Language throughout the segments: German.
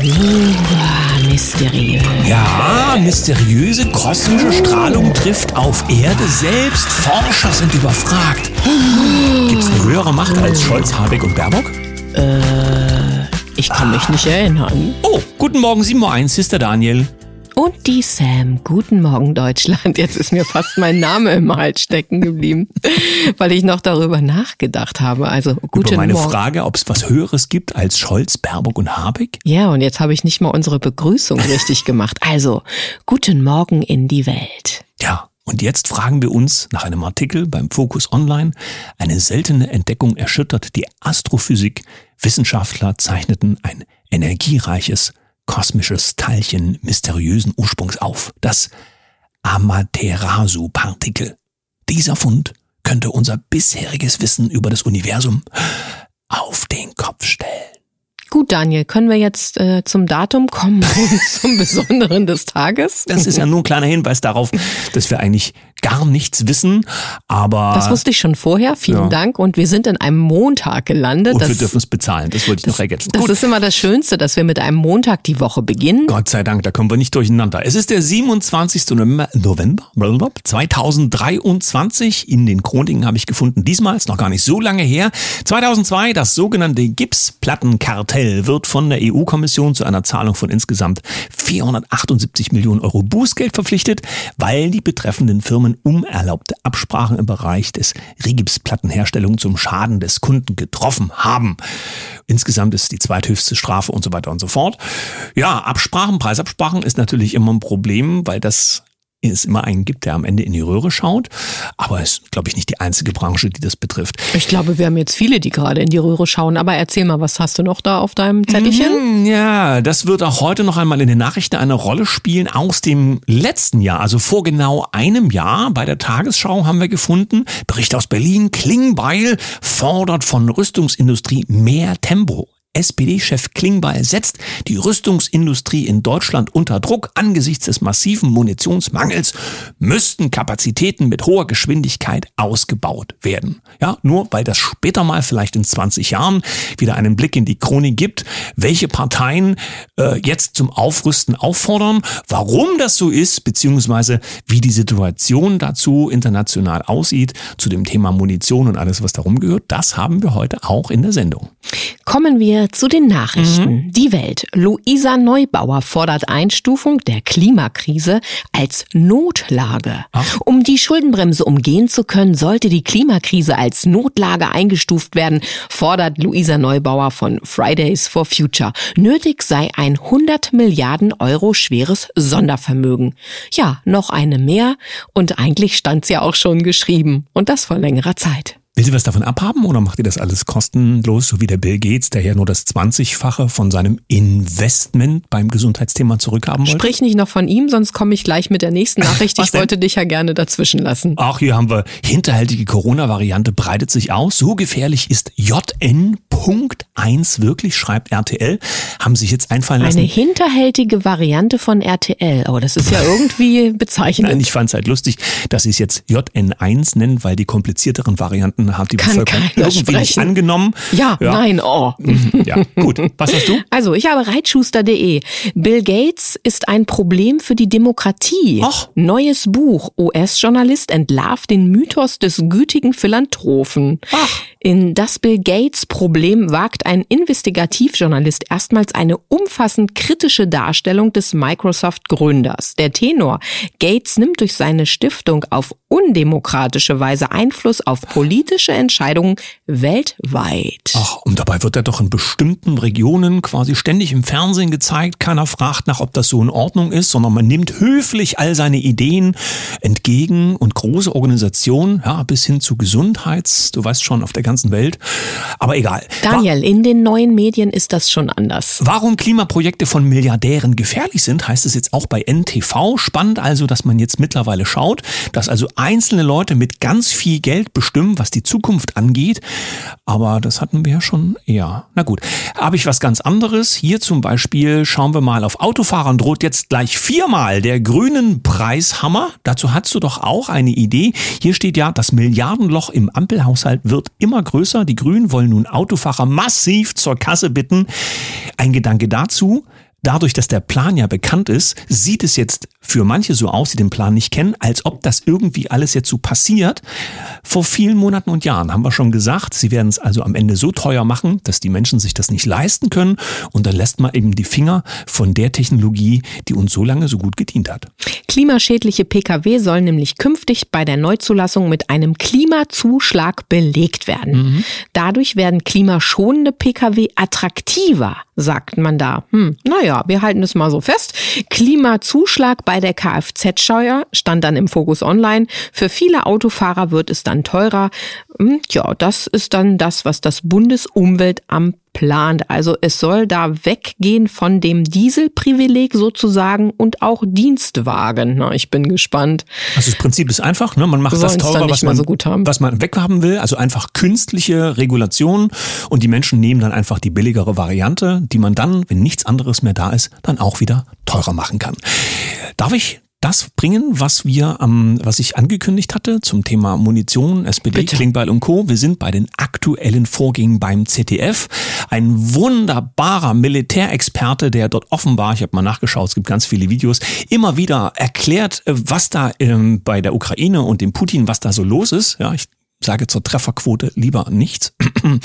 Uh, mysteriös. Ja, mysteriöse kosmische Strahlung trifft auf Erde selbst. Forscher sind überfragt. Gibt es eine höhere Macht als Scholz, Habeck und Baerbock? Ich kann mich nicht erinnern. Oh, guten Morgen, 7.01 Uhr, Sister Daniel. Und die Sam. Guten Morgen, Deutschland. Jetzt ist mir fast mein Name im Hals stecken geblieben, weil ich noch darüber nachgedacht habe. Also, guten Über meine Morgen. Frage, ob es was Höheres gibt als Scholz, Baerbock und Habeck? Ja, und jetzt habe ich nicht mal unsere Begrüßung richtig gemacht. Also, guten Morgen in die Welt. Ja, und jetzt fragen wir uns nach einem Artikel beim Focus Online, eine seltene Entdeckung erschüttert die Astrophysik. Wissenschaftler zeichneten ein energiereiches kosmisches Teilchen mysteriösen Ursprungs auf, das Amaterasu-Partikel. Dieser Fund könnte unser bisheriges Wissen über das Universum auf den Kopf stellen. Gut, Daniel, können wir jetzt äh, zum Datum kommen zum Besonderen des Tages? Das ist ja nur ein kleiner Hinweis darauf, dass wir eigentlich gar nichts wissen, aber Das wusste ich schon vorher. Vielen Ja. Dank. Und wir sind in einem Montag gelandet. und das wir dürfen es bezahlen. Das wollte ich noch ergänzen. das ist immer das Schönste, dass wir mit einem Montag die Woche beginnen. Gott sei Dank, da kommen wir nicht durcheinander. Es ist der 27. November, November blablabla, 2023. In den Chroniken habe ich gefunden, diesmal ist noch gar nicht so lange her. 2002, das sogenannte Gipsplattenkartell wird von der EU-Kommission zu einer Zahlung von insgesamt 478 Millionen Euro Bußgeld verpflichtet, weil die betreffenden Firmen unerlaubte Absprachen im Bereich des Rigipsplattenherstellung zum Schaden des Kunden getroffen haben. Insgesamt ist die zweithöchste Strafe und so weiter und so fort. Ja, Absprachen, Preisabsprachen ist natürlich immer ein Problem, weil das es immer einen gibt, der am Ende in die Röhre schaut. Aber es ist, glaube ich, nicht die einzige Branche, die das betrifft. Ich glaube, wir haben jetzt viele, die gerade in die Röhre schauen. Aber erzähl mal, was hast du noch da auf deinem Zettelchen? Hm, Ja, das wird auch heute noch einmal in den Nachrichten eine Rolle spielen aus dem letzten Jahr, also vor genau einem Jahr. Bei der Tagesschau haben wir gefunden, Bericht aus Berlin, Klingbeil fordert von Rüstungsindustrie mehr Tempo. SPD-Chef Klingbeil setzt die Rüstungsindustrie in Deutschland unter Druck. Angesichts des massiven Munitionsmangels müssten Kapazitäten mit hoher Geschwindigkeit ausgebaut werden. Ja, nur weil das später mal vielleicht in 20 Jahren wieder einen Blick in die Chronik gibt, welche Parteien äh, jetzt zum Aufrüsten auffordern, warum das so ist, beziehungsweise wie die Situation dazu international aussieht, zu dem Thema Munition und alles, was darum gehört, das haben wir heute auch in der Sendung. Kommen wir zu den Nachrichten. Die Welt. Luisa Neubauer fordert Einstufung der Klimakrise als Notlage. Um die Schuldenbremse umgehen zu können, sollte die Klimakrise als Notlage eingestuft werden, fordert Luisa Neubauer von Fridays for Future. Nötig sei ein 100 Milliarden Euro schweres Sondervermögen. Ja, noch eine mehr und eigentlich stand's ja auch schon geschrieben und das vor längerer Zeit. Will sie was davon abhaben oder macht ihr das alles kostenlos, so wie der Bill Gates, der ja nur das 20-fache von seinem Investment beim Gesundheitsthema zurückhaben wollte? Sprich nicht noch von ihm, sonst komme ich gleich mit der nächsten Nachricht. Ich wollte dich ja gerne dazwischen lassen. Auch hier haben wir hinterhältige Corona-Variante breitet sich aus. So gefährlich ist JN.1 wirklich, schreibt RTL. Haben sich jetzt einfallen lassen. Eine hinterhältige Variante von RTL. Oh, das ist ja irgendwie bezeichnend. Nein, ich fand es halt lustig, dass sie es jetzt JN1 nennen, weil die komplizierteren Varianten hat die Kann Bevölkerung irgendwie nicht angenommen. ja, nein, oh. Ja, gut. Was hast du? Also, ich habe reitschuster.de. Bill Gates ist ein Problem für die Demokratie. Ach. Neues Buch. US-Journalist entlarvt den Mythos des gütigen Philanthropen. Ach. In das Bill Gates Problem wagt ein Investigativjournalist erstmals eine umfassend kritische Darstellung des Microsoft-Gründers. Der Tenor. Gates nimmt durch seine Stiftung auf undemokratische Weise Einfluss auf politische Entscheidungen weltweit. Ach, und dabei wird er doch in bestimmten Regionen quasi ständig im Fernsehen gezeigt. Keiner fragt nach, ob das so in Ordnung ist, sondern man nimmt höflich all seine Ideen entgegen und große Organisationen, ja, bis hin zu Gesundheits, du weißt schon, auf der ganzen Welt. Aber egal. Daniel, in den neuen Medien ist das schon anders. Warum Klimaprojekte von Milliardären gefährlich sind, heißt es jetzt auch bei NTV. Spannend also, dass man jetzt mittlerweile schaut, dass also einzelne Leute mit ganz viel Geld bestimmen, was die Zukunft angeht. Aber das hatten wir ja schon eher. Na gut, habe ich was ganz anderes. Hier zum Beispiel schauen wir mal auf Autofahrern droht jetzt gleich viermal der grünen Preishammer. Dazu hast du doch auch eine Idee. Hier steht ja, das Milliardenloch im Ampelhaushalt wird immer größer. Die Grünen wollen nun Autofahrer massiv zur Kasse bitten. Ein Gedanke dazu. Dadurch, dass der Plan ja bekannt ist, sieht es jetzt für manche so aus, die den Plan nicht kennen, als ob das irgendwie alles jetzt so passiert. Vor vielen Monaten und Jahren haben wir schon gesagt, sie werden es also am Ende so teuer machen, dass die Menschen sich das nicht leisten können. Und dann lässt man eben die Finger von der Technologie, die uns so lange so gut gedient hat. Klimaschädliche Pkw sollen nämlich künftig bei der Neuzulassung mit einem Klimazuschlag belegt werden. Mhm. Dadurch werden klimaschonende Pkw attraktiver, sagt man da. Hm, naja, wir halten es mal so fest. Klimazuschlag bei der Kfz-Steuer stand dann im Fokus Online. Für viele Autofahrer wird es dann teurer. Hm, ja, das ist dann das, was das Bundesumweltamt plant. Also es soll da weggehen von dem Dieselprivileg sozusagen und auch Dienstwagen. Na, ich bin gespannt. Also das Prinzip ist einfach, ne? man macht das teurer, was man, so was man weghaben will. Also einfach künstliche Regulationen und die Menschen nehmen dann einfach die billigere Variante, die man dann, wenn nichts anderes mehr da ist, dann auch wieder teurer machen kann. Darf ich das bringen, was wir, ähm, was ich angekündigt hatte zum Thema Munition, SPD, Bitte. Klingbeil und Co. Wir sind bei den aktuellen Vorgängen beim ZDF. Ein wunderbarer Militärexperte, der dort offenbar, ich habe mal nachgeschaut, es gibt ganz viele Videos, immer wieder erklärt, äh, was da ähm, bei der Ukraine und dem Putin, was da so los ist. Ja, ich sage zur Trefferquote lieber nichts.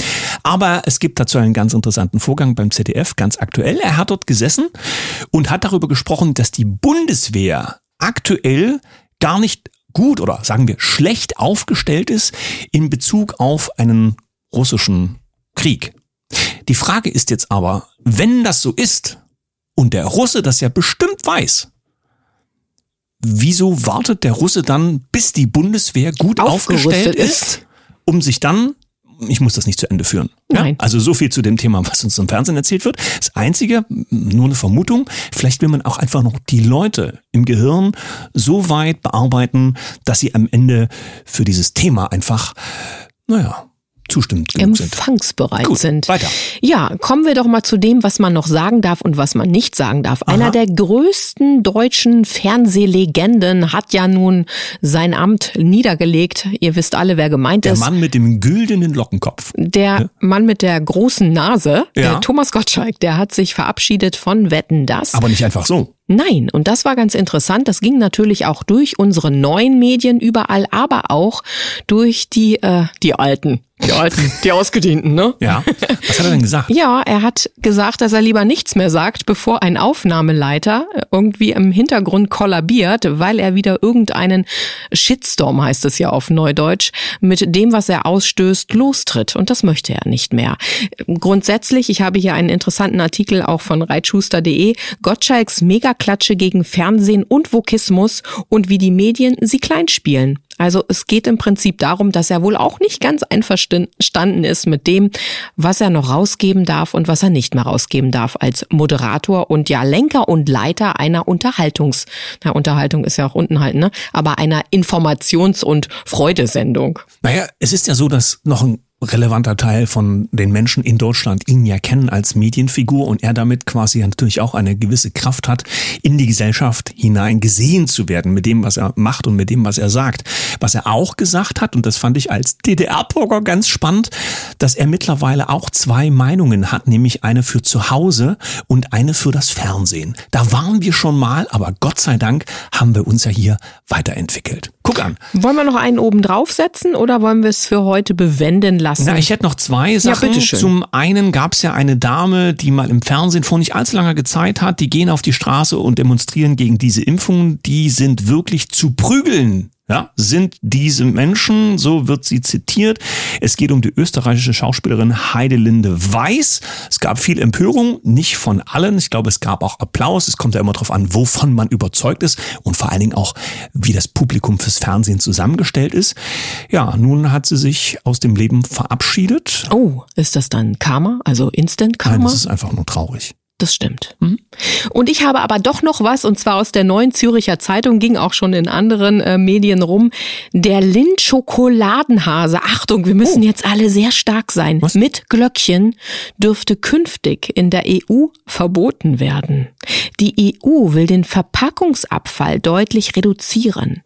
Aber es gibt dazu einen ganz interessanten Vorgang beim ZDF, ganz aktuell. Er hat dort gesessen und hat darüber gesprochen, dass die Bundeswehr aktuell gar nicht gut oder sagen wir schlecht aufgestellt ist in Bezug auf einen russischen Krieg. Die Frage ist jetzt aber, wenn das so ist und der Russe das ja bestimmt weiß, wieso wartet der Russe dann, bis die Bundeswehr gut aufgestellt ist, ist, um sich dann ich muss das nicht zu Ende führen. Nein. Also so viel zu dem Thema, was uns im Fernsehen erzählt wird. Das Einzige, nur eine Vermutung, vielleicht will man auch einfach noch die Leute im Gehirn so weit bearbeiten, dass sie am Ende für dieses Thema einfach, naja, zustimmend empfangsbereit Gut, sind. Weiter. Ja, kommen wir doch mal zu dem, was man noch sagen darf und was man nicht sagen darf. Aha. Einer der größten deutschen Fernsehlegenden hat ja nun sein Amt niedergelegt. Ihr wisst alle, wer gemeint der ist. Der Mann mit dem güldenen Lockenkopf. Der ja? Mann mit der großen Nase, ja. Thomas Gottschalk, der hat sich verabschiedet von Wetten das. Aber nicht einfach so. Nein, und das war ganz interessant. Das ging natürlich auch durch unsere neuen Medien überall, aber auch durch die, äh, die alten. Die alten, die ausgedienten, ne? Ja. Was hat er denn gesagt? Ja, er hat gesagt, dass er lieber nichts mehr sagt, bevor ein Aufnahmeleiter irgendwie im Hintergrund kollabiert, weil er wieder irgendeinen Shitstorm, heißt es ja auf Neudeutsch, mit dem, was er ausstößt, lostritt. Und das möchte er nicht mehr. Grundsätzlich, ich habe hier einen interessanten Artikel auch von reitschuster.de, Gottschalks Megaklatsche gegen Fernsehen und Vokismus und wie die Medien sie klein spielen. Also es geht im Prinzip darum, dass er wohl auch nicht ganz einverstanden ist mit dem, was er noch rausgeben darf und was er nicht mehr rausgeben darf als Moderator und ja Lenker und Leiter einer Unterhaltungs, na Unterhaltung ist ja auch unten halt, ne, aber einer Informations- und Freudesendung. Naja, es ist ja so, dass noch ein relevanter Teil von den Menschen in Deutschland ihn ja kennen als Medienfigur und er damit quasi natürlich auch eine gewisse Kraft hat, in die Gesellschaft hinein gesehen zu werden mit dem, was er macht und mit dem, was er sagt. Was er auch gesagt hat, und das fand ich als DDR-Bürger ganz spannend, dass er mittlerweile auch zwei Meinungen hat, nämlich eine für zu Hause und eine für das Fernsehen. Da waren wir schon mal, aber Gott sei Dank haben wir uns ja hier weiterentwickelt. Guck an. Wollen wir noch einen oben draufsetzen oder wollen wir es für heute bewenden lassen? Na, ich hätte noch zwei Sachen. Ja. Zum einen gab es ja eine Dame, die mal im Fernsehen vor nicht allzu langer Zeit hat, die gehen auf die Straße und demonstrieren gegen diese Impfungen. Die sind wirklich zu prügeln ja, sind diese Menschen, so wird sie zitiert. Es geht um die österreichische Schauspielerin Heidelinde Weiß. Es gab viel Empörung, nicht von allen. Ich glaube, es gab auch Applaus. Es kommt ja immer darauf an, wovon man überzeugt ist und vor allen Dingen auch, wie das Publikum fürs Fernsehen zusammengestellt ist. Ja, nun hat sie sich aus dem Leben verabschiedet. Oh, ist das dann Karma, also Instant Karma? Nein, das ist einfach nur traurig. Das stimmt. Mhm. Und ich habe aber doch noch was, und zwar aus der neuen Züricher Zeitung, ging auch schon in anderen äh, Medien rum. Der Lind-Schokoladenhase, Achtung, wir müssen oh. jetzt alle sehr stark sein, was? mit Glöckchen dürfte künftig in der EU verboten werden. Die EU will den Verpackungsabfall deutlich reduzieren.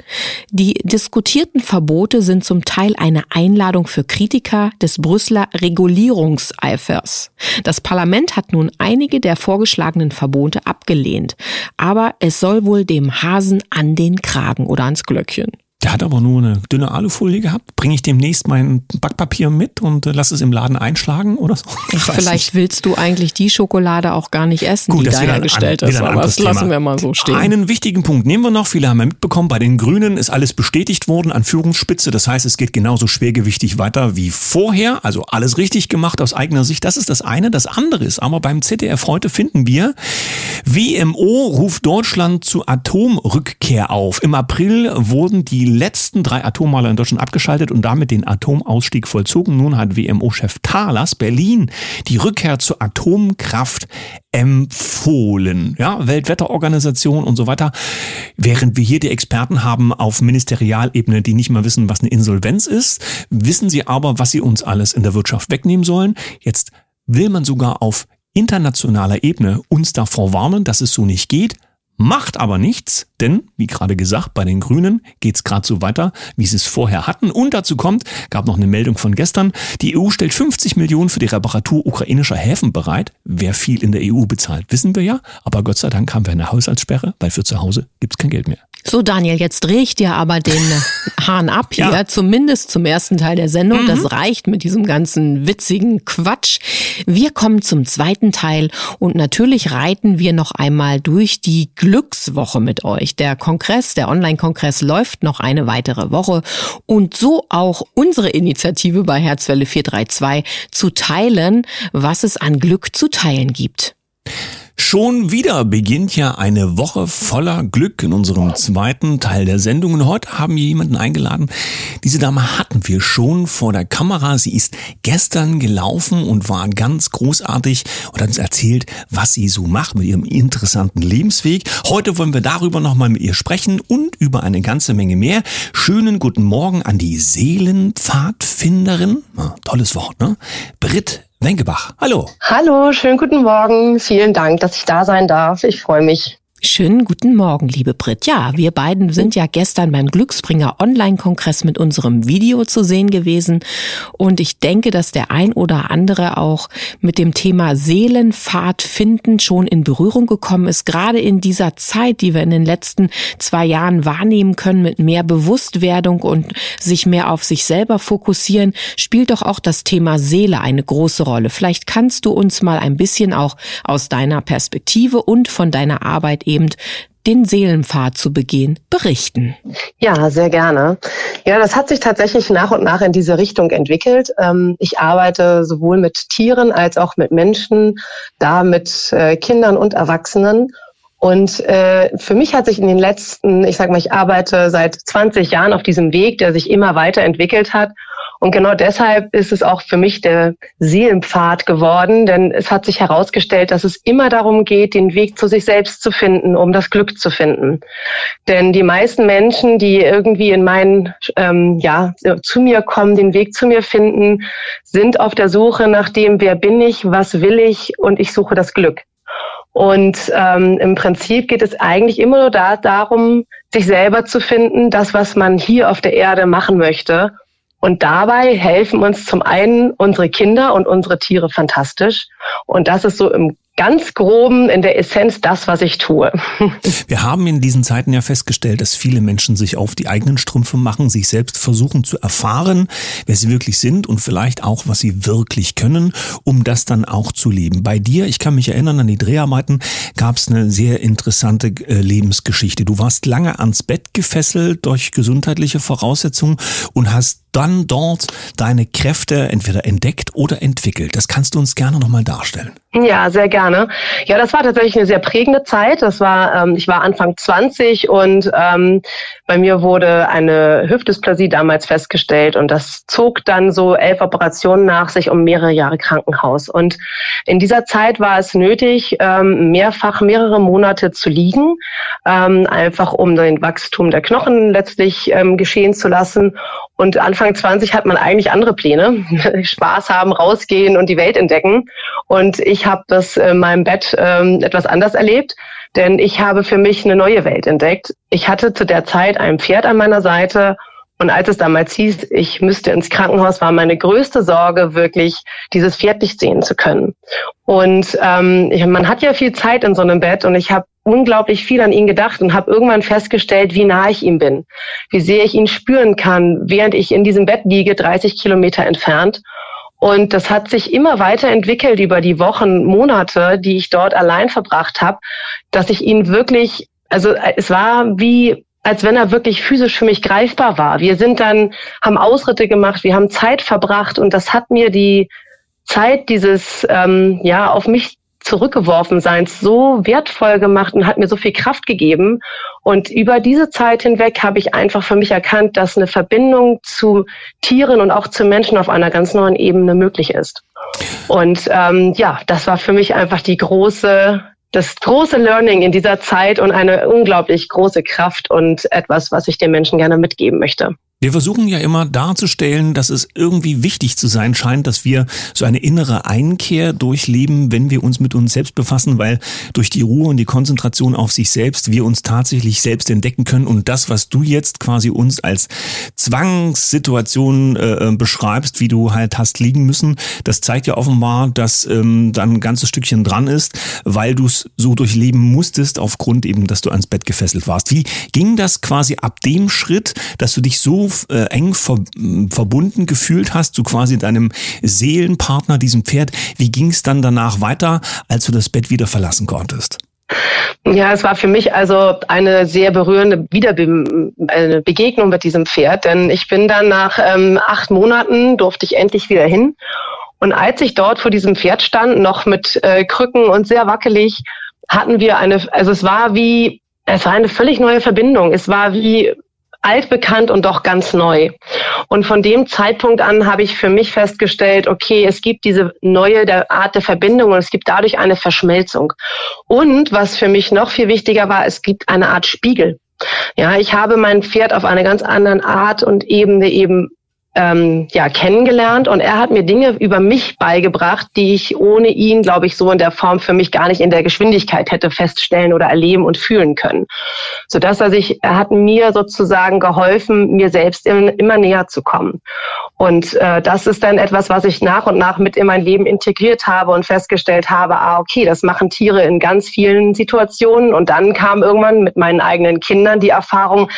Die diskutierten Verbote sind zum Teil eine Einladung für Kritiker des Brüsseler Regulierungseifers. Das Parlament hat nun einige der vorgeschlagenen Verbote abgelehnt, aber es soll wohl dem Hasen an den Kragen oder ans Glöckchen. Der hat aber nur eine dünne Alufolie gehabt. Bringe ich demnächst mein Backpapier mit und äh, lass es im Laden einschlagen oder so? Ach, vielleicht nicht. willst du eigentlich die Schokolade auch gar nicht essen, Gut, die da hergestellt ist. Aber das lassen wir mal so stehen. Einen wichtigen Punkt nehmen wir noch. Viele haben ja mitbekommen, bei den Grünen ist alles bestätigt worden an Führungsspitze. Das heißt, es geht genauso schwergewichtig weiter wie vorher. Also alles richtig gemacht aus eigener Sicht. Das ist das eine. Das andere ist aber beim ZDF heute finden wir, WMO ruft Deutschland zu Atomrückkehr auf. Im April wurden die letzten drei Atommeiler in Deutschland abgeschaltet und damit den Atomausstieg vollzogen. Nun hat WMO-Chef Thalers Berlin die Rückkehr zur Atomkraft empfohlen. Ja, Weltwetterorganisation und so weiter. Während wir hier die Experten haben auf Ministerialebene, die nicht mal wissen, was eine Insolvenz ist, wissen sie aber, was sie uns alles in der Wirtschaft wegnehmen sollen. Jetzt will man sogar auf internationaler Ebene uns davor warnen, dass es so nicht geht. Macht aber nichts, denn, wie gerade gesagt, bei den Grünen geht's gerade so weiter, wie sie es vorher hatten. Und dazu kommt, gab noch eine Meldung von gestern, die EU stellt 50 Millionen für die Reparatur ukrainischer Häfen bereit. Wer viel in der EU bezahlt, wissen wir ja. Aber Gott sei Dank haben wir eine Haushaltssperre, weil für zu Hause gibt's kein Geld mehr. So, Daniel, jetzt drehe ich dir aber den Hahn ab hier, ja. zumindest zum ersten Teil der Sendung. Mhm. Das reicht mit diesem ganzen witzigen Quatsch. Wir kommen zum zweiten Teil und natürlich reiten wir noch einmal durch die Glückswoche mit euch. Der Kongress, der Online-Kongress läuft noch eine weitere Woche und so auch unsere Initiative bei Herzwelle 432 zu teilen, was es an Glück zu teilen gibt. Schon wieder beginnt ja eine Woche voller Glück in unserem zweiten Teil der Sendung. Und heute haben wir jemanden eingeladen. Diese Dame hatten wir schon vor der Kamera. Sie ist gestern gelaufen und war ganz großartig und hat uns erzählt, was sie so macht mit ihrem interessanten Lebensweg. Heute wollen wir darüber nochmal mit ihr sprechen und über eine ganze Menge mehr. Schönen guten Morgen an die Seelenpfadfinderin. Ah, tolles Wort, ne? Britt Wenkebach. Hallo. Hallo, schönen guten Morgen. Vielen Dank, dass ich da sein darf. Ich freue mich. Schönen guten Morgen, liebe Brit. Ja, wir beiden sind ja gestern beim Glücksbringer Online-Kongress mit unserem Video zu sehen gewesen. Und ich denke, dass der ein oder andere auch mit dem Thema Seelenfahrt finden schon in Berührung gekommen ist. Gerade in dieser Zeit, die wir in den letzten zwei Jahren wahrnehmen können, mit mehr Bewusstwerdung und sich mehr auf sich selber fokussieren, spielt doch auch das Thema Seele eine große Rolle. Vielleicht kannst du uns mal ein bisschen auch aus deiner Perspektive und von deiner Arbeit eben den Seelenpfad zu begehen, berichten. Ja, sehr gerne. Ja, das hat sich tatsächlich nach und nach in diese Richtung entwickelt. Ähm, ich arbeite sowohl mit Tieren als auch mit Menschen, da mit äh, Kindern und Erwachsenen. Und äh, für mich hat sich in den letzten, ich sag mal, ich arbeite seit 20 Jahren auf diesem Weg, der sich immer weiterentwickelt hat. Und genau deshalb ist es auch für mich der Seelenpfad geworden, denn es hat sich herausgestellt, dass es immer darum geht, den Weg zu sich selbst zu finden, um das Glück zu finden. Denn die meisten Menschen, die irgendwie in meinen, ähm, ja, zu mir kommen, den Weg zu mir finden, sind auf der Suche nach dem, wer bin ich, was will ich und ich suche das Glück. Und ähm, im Prinzip geht es eigentlich immer nur da, darum, sich selber zu finden, das, was man hier auf der Erde machen möchte und dabei helfen uns zum einen unsere Kinder und unsere Tiere fantastisch. Und das ist so im ganz groben in der Essenz das, was ich tue. Wir haben in diesen Zeiten ja festgestellt, dass viele Menschen sich auf die eigenen Strümpfe machen, sich selbst versuchen zu erfahren, wer sie wirklich sind und vielleicht auch, was sie wirklich können, um das dann auch zu leben. Bei dir, ich kann mich erinnern an die Dreharbeiten, gab es eine sehr interessante äh, Lebensgeschichte. Du warst lange ans Bett gefesselt durch gesundheitliche Voraussetzungen und hast dann dort deine Kräfte entweder entdeckt oder entwickelt. Das kannst du uns gerne nochmal darstellen. Ja, sehr gerne. Ja, das war tatsächlich eine sehr prägende Zeit. Das war, ähm, ich war Anfang 20 und ähm, bei mir wurde eine Hüftdysplasie damals festgestellt und das zog dann so elf Operationen nach sich um mehrere Jahre Krankenhaus. Und in dieser Zeit war es nötig, ähm, mehrfach mehrere Monate zu liegen, ähm, einfach um den Wachstum der Knochen letztlich ähm, geschehen zu lassen Und Anfang 20 hat man eigentlich andere Pläne. Spaß haben, rausgehen und die Welt entdecken. Und ich habe das in meinem Bett ähm, etwas anders erlebt, denn ich habe für mich eine neue Welt entdeckt. Ich hatte zu der Zeit ein Pferd an meiner Seite und als es damals hieß, ich müsste ins Krankenhaus, war meine größte Sorge wirklich, dieses Pferd nicht sehen zu können. Und ähm, man hat ja viel Zeit in so einem Bett und ich habe unglaublich viel an ihn gedacht und habe irgendwann festgestellt, wie nah ich ihm bin, wie sehr ich ihn spüren kann, während ich in diesem Bett liege, 30 Kilometer entfernt. Und das hat sich immer weiterentwickelt über die Wochen, Monate, die ich dort allein verbracht habe, dass ich ihn wirklich, also es war wie als wenn er wirklich physisch für mich greifbar war. Wir sind dann, haben Ausritte gemacht, wir haben Zeit verbracht und das hat mir die Zeit dieses, ähm, ja, auf mich zurückgeworfen Seins so wertvoll gemacht und hat mir so viel Kraft gegeben. Und über diese Zeit hinweg habe ich einfach für mich erkannt, dass eine Verbindung zu Tieren und auch zu Menschen auf einer ganz neuen Ebene möglich ist. Und ähm, ja, das war für mich einfach die große das große Learning in dieser Zeit und eine unglaublich große Kraft und etwas, was ich den Menschen gerne mitgeben möchte. Wir versuchen ja immer darzustellen, dass es irgendwie wichtig zu sein scheint, dass wir so eine innere Einkehr durchleben, wenn wir uns mit uns selbst befassen, weil durch die Ruhe und die Konzentration auf sich selbst wir uns tatsächlich selbst entdecken können und das, was du jetzt quasi uns als Zwangssituation äh, beschreibst, wie du halt hast liegen müssen, das zeigt ja offenbar, dass ähm, da ein ganzes Stückchen dran ist, weil du es so durchleben musstest, aufgrund eben, dass du ans Bett gefesselt warst. Wie ging das quasi ab dem Schritt, dass du dich so äh, eng ver verbunden gefühlt hast, zu quasi deinem Seelenpartner, diesem Pferd. Wie ging es dann danach weiter, als du das Bett wieder verlassen konntest? Ja, es war für mich also eine sehr berührende Wiederbe Begegnung mit diesem Pferd, denn ich bin dann nach ähm, acht Monaten durfte ich endlich wieder hin. Und als ich dort vor diesem Pferd stand, noch mit äh, Krücken und sehr wackelig, hatten wir eine, also es war wie, es war eine völlig neue Verbindung. Es war wie altbekannt und doch ganz neu. Und von dem Zeitpunkt an habe ich für mich festgestellt, okay, es gibt diese neue der Art der Verbindung und es gibt dadurch eine Verschmelzung. Und was für mich noch viel wichtiger war, es gibt eine Art Spiegel. Ja, ich habe mein Pferd auf eine ganz andere Art und Ebene eben ähm, ja, kennengelernt und er hat mir Dinge über mich beigebracht, die ich ohne ihn, glaube ich, so in der Form für mich gar nicht in der Geschwindigkeit hätte feststellen oder erleben und fühlen können. Sodass er sich, er hat mir sozusagen geholfen, mir selbst immer näher zu kommen. Und äh, das ist dann etwas, was ich nach und nach mit in mein Leben integriert habe und festgestellt habe, ah, okay, das machen Tiere in ganz vielen Situationen. Und dann kam irgendwann mit meinen eigenen Kindern die Erfahrung,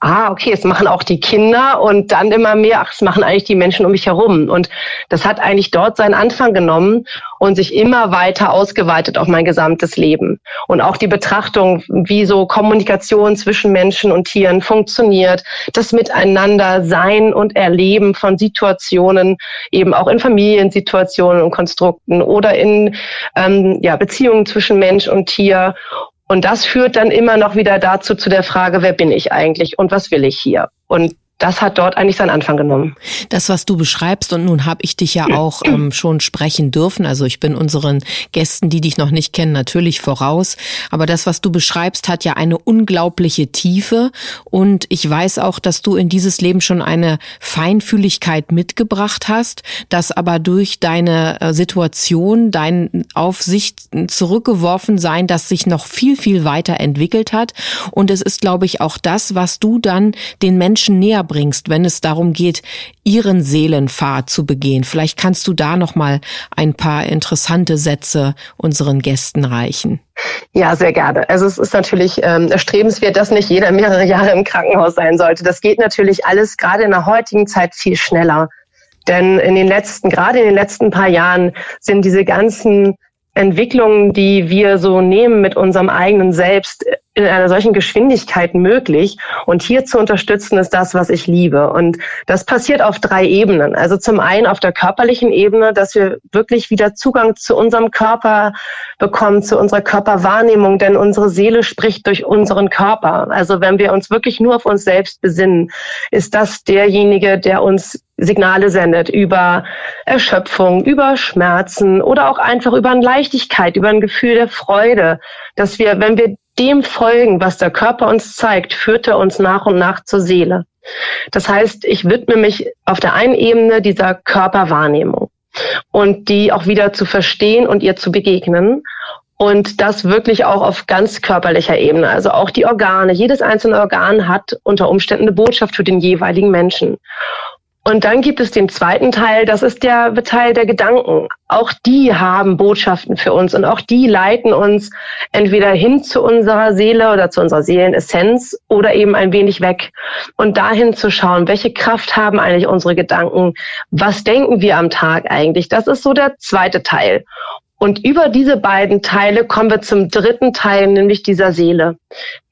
ah, okay, es machen auch die Kinder und dann immer mehr, ach, es machen eigentlich die Menschen um mich herum. Und das hat eigentlich dort seinen Anfang genommen und sich immer weiter ausgeweitet auf mein gesamtes Leben. Und auch die Betrachtung, wie so Kommunikation zwischen Menschen und Tieren funktioniert, das Miteinander sein und Erleben von Situationen, eben auch in Familiensituationen und Konstrukten oder in ähm, ja, Beziehungen zwischen Mensch und Tier und das führt dann immer noch wieder dazu zu der Frage, wer bin ich eigentlich und was will ich hier? Und das hat dort eigentlich seinen Anfang genommen. Das, was du beschreibst, und nun habe ich dich ja auch ähm, schon sprechen dürfen, also ich bin unseren Gästen, die dich noch nicht kennen, natürlich voraus, aber das, was du beschreibst, hat ja eine unglaubliche Tiefe. Und ich weiß auch, dass du in dieses Leben schon eine Feinfühligkeit mitgebracht hast, dass aber durch deine äh, Situation, dein auf sich zurückgeworfen sein, das sich noch viel, viel weiter entwickelt hat. Und es ist, glaube ich, auch das, was du dann den Menschen näher bringst, wenn es darum geht, ihren Seelenpfad zu begehen. Vielleicht kannst du da noch mal ein paar interessante Sätze unseren Gästen reichen. Ja, sehr gerne. Also es ist natürlich ähm, erstrebenswert, dass nicht jeder mehrere Jahre im Krankenhaus sein sollte. Das geht natürlich alles gerade in der heutigen Zeit viel schneller. Denn in den letzten, gerade in den letzten paar Jahren sind diese ganzen Entwicklungen, die wir so nehmen mit unserem eigenen Selbst, in einer solchen Geschwindigkeit möglich. Und hier zu unterstützen ist das, was ich liebe. Und das passiert auf drei Ebenen. Also zum einen auf der körperlichen Ebene, dass wir wirklich wieder Zugang zu unserem Körper bekommen, zu unserer Körperwahrnehmung, denn unsere Seele spricht durch unseren Körper. Also wenn wir uns wirklich nur auf uns selbst besinnen, ist das derjenige, der uns Signale sendet über Erschöpfung, über Schmerzen oder auch einfach über eine Leichtigkeit, über ein Gefühl der Freude, dass wir, wenn wir dem folgen, was der Körper uns zeigt, führt er uns nach und nach zur Seele. Das heißt, ich widme mich auf der einen Ebene dieser Körperwahrnehmung und die auch wieder zu verstehen und ihr zu begegnen. Und das wirklich auch auf ganz körperlicher Ebene. Also auch die Organe. Jedes einzelne Organ hat unter Umständen eine Botschaft für den jeweiligen Menschen. Und dann gibt es den zweiten Teil, das ist der Teil der Gedanken. Auch die haben Botschaften für uns und auch die leiten uns entweder hin zu unserer Seele oder zu unserer Seelenessenz oder eben ein wenig weg. Und dahin zu schauen, welche Kraft haben eigentlich unsere Gedanken? Was denken wir am Tag eigentlich? Das ist so der zweite Teil. Und über diese beiden Teile kommen wir zum dritten Teil, nämlich dieser Seele.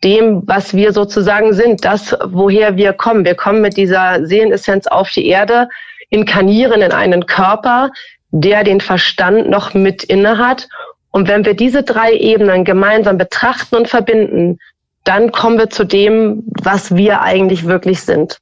Dem, was wir sozusagen sind, das, woher wir kommen. Wir kommen mit dieser Seelenessenz auf die Erde, inkarnieren in einen Körper, der den Verstand noch mit inne hat. Und wenn wir diese drei Ebenen gemeinsam betrachten und verbinden, dann kommen wir zu dem, was wir eigentlich wirklich sind.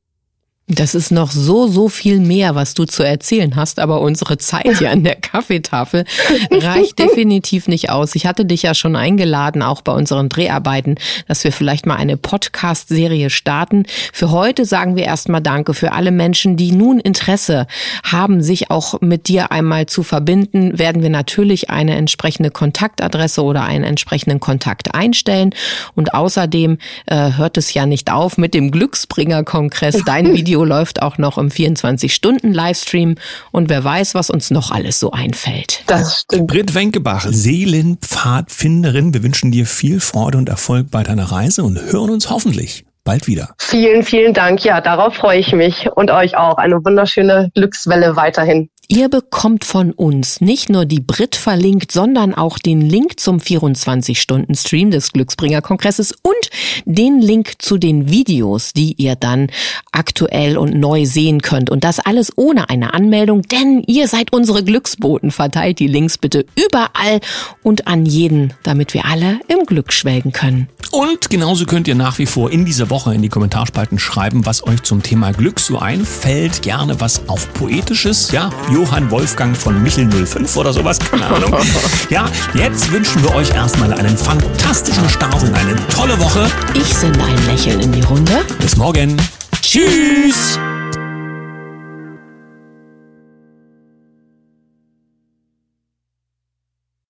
Das ist noch so, so viel mehr, was du zu erzählen hast, aber unsere Zeit hier an der Kaffeetafel reicht definitiv nicht aus. Ich hatte dich ja schon eingeladen, auch bei unseren Dreharbeiten, dass wir vielleicht mal eine Podcast-Serie starten. Für heute sagen wir erstmal Danke für alle Menschen, die nun Interesse haben, sich auch mit dir einmal zu verbinden, werden wir natürlich eine entsprechende Kontaktadresse oder einen entsprechenden Kontakt einstellen. Und außerdem äh, hört es ja nicht auf mit dem Glücksbringer-Kongress. Dein Video Video läuft auch noch im 24-Stunden-Livestream und wer weiß, was uns noch alles so einfällt. Das stimmt. Britt Wenkebach, Seelenpfadfinderin, wir wünschen dir viel Freude und Erfolg bei deiner Reise und hören uns hoffentlich bald wieder. Vielen, vielen Dank. Ja, darauf freue ich mich und euch auch. Eine wunderschöne Glückswelle weiterhin. Ihr bekommt von uns nicht nur die Brit verlinkt, sondern auch den Link zum 24-Stunden-Stream des Glücksbringer-Kongresses und den Link zu den Videos, die ihr dann aktuell und neu sehen könnt. Und das alles ohne eine Anmeldung, denn ihr seid unsere Glücksboten. Verteilt die Links bitte überall und an jeden, damit wir alle im Glück schwelgen können. Und genauso könnt ihr nach wie vor in dieser Woche in die Kommentarspalten schreiben, was euch zum Thema Glück so einfällt. Gerne was auf Poetisches, ja, Johann Wolfgang von Michel 05 oder sowas, keine Ahnung. Ja, jetzt wünschen wir euch erstmal einen fantastischen Start und eine tolle Woche. Ich sende ein Lächeln in die Runde. Bis morgen. Tschüss.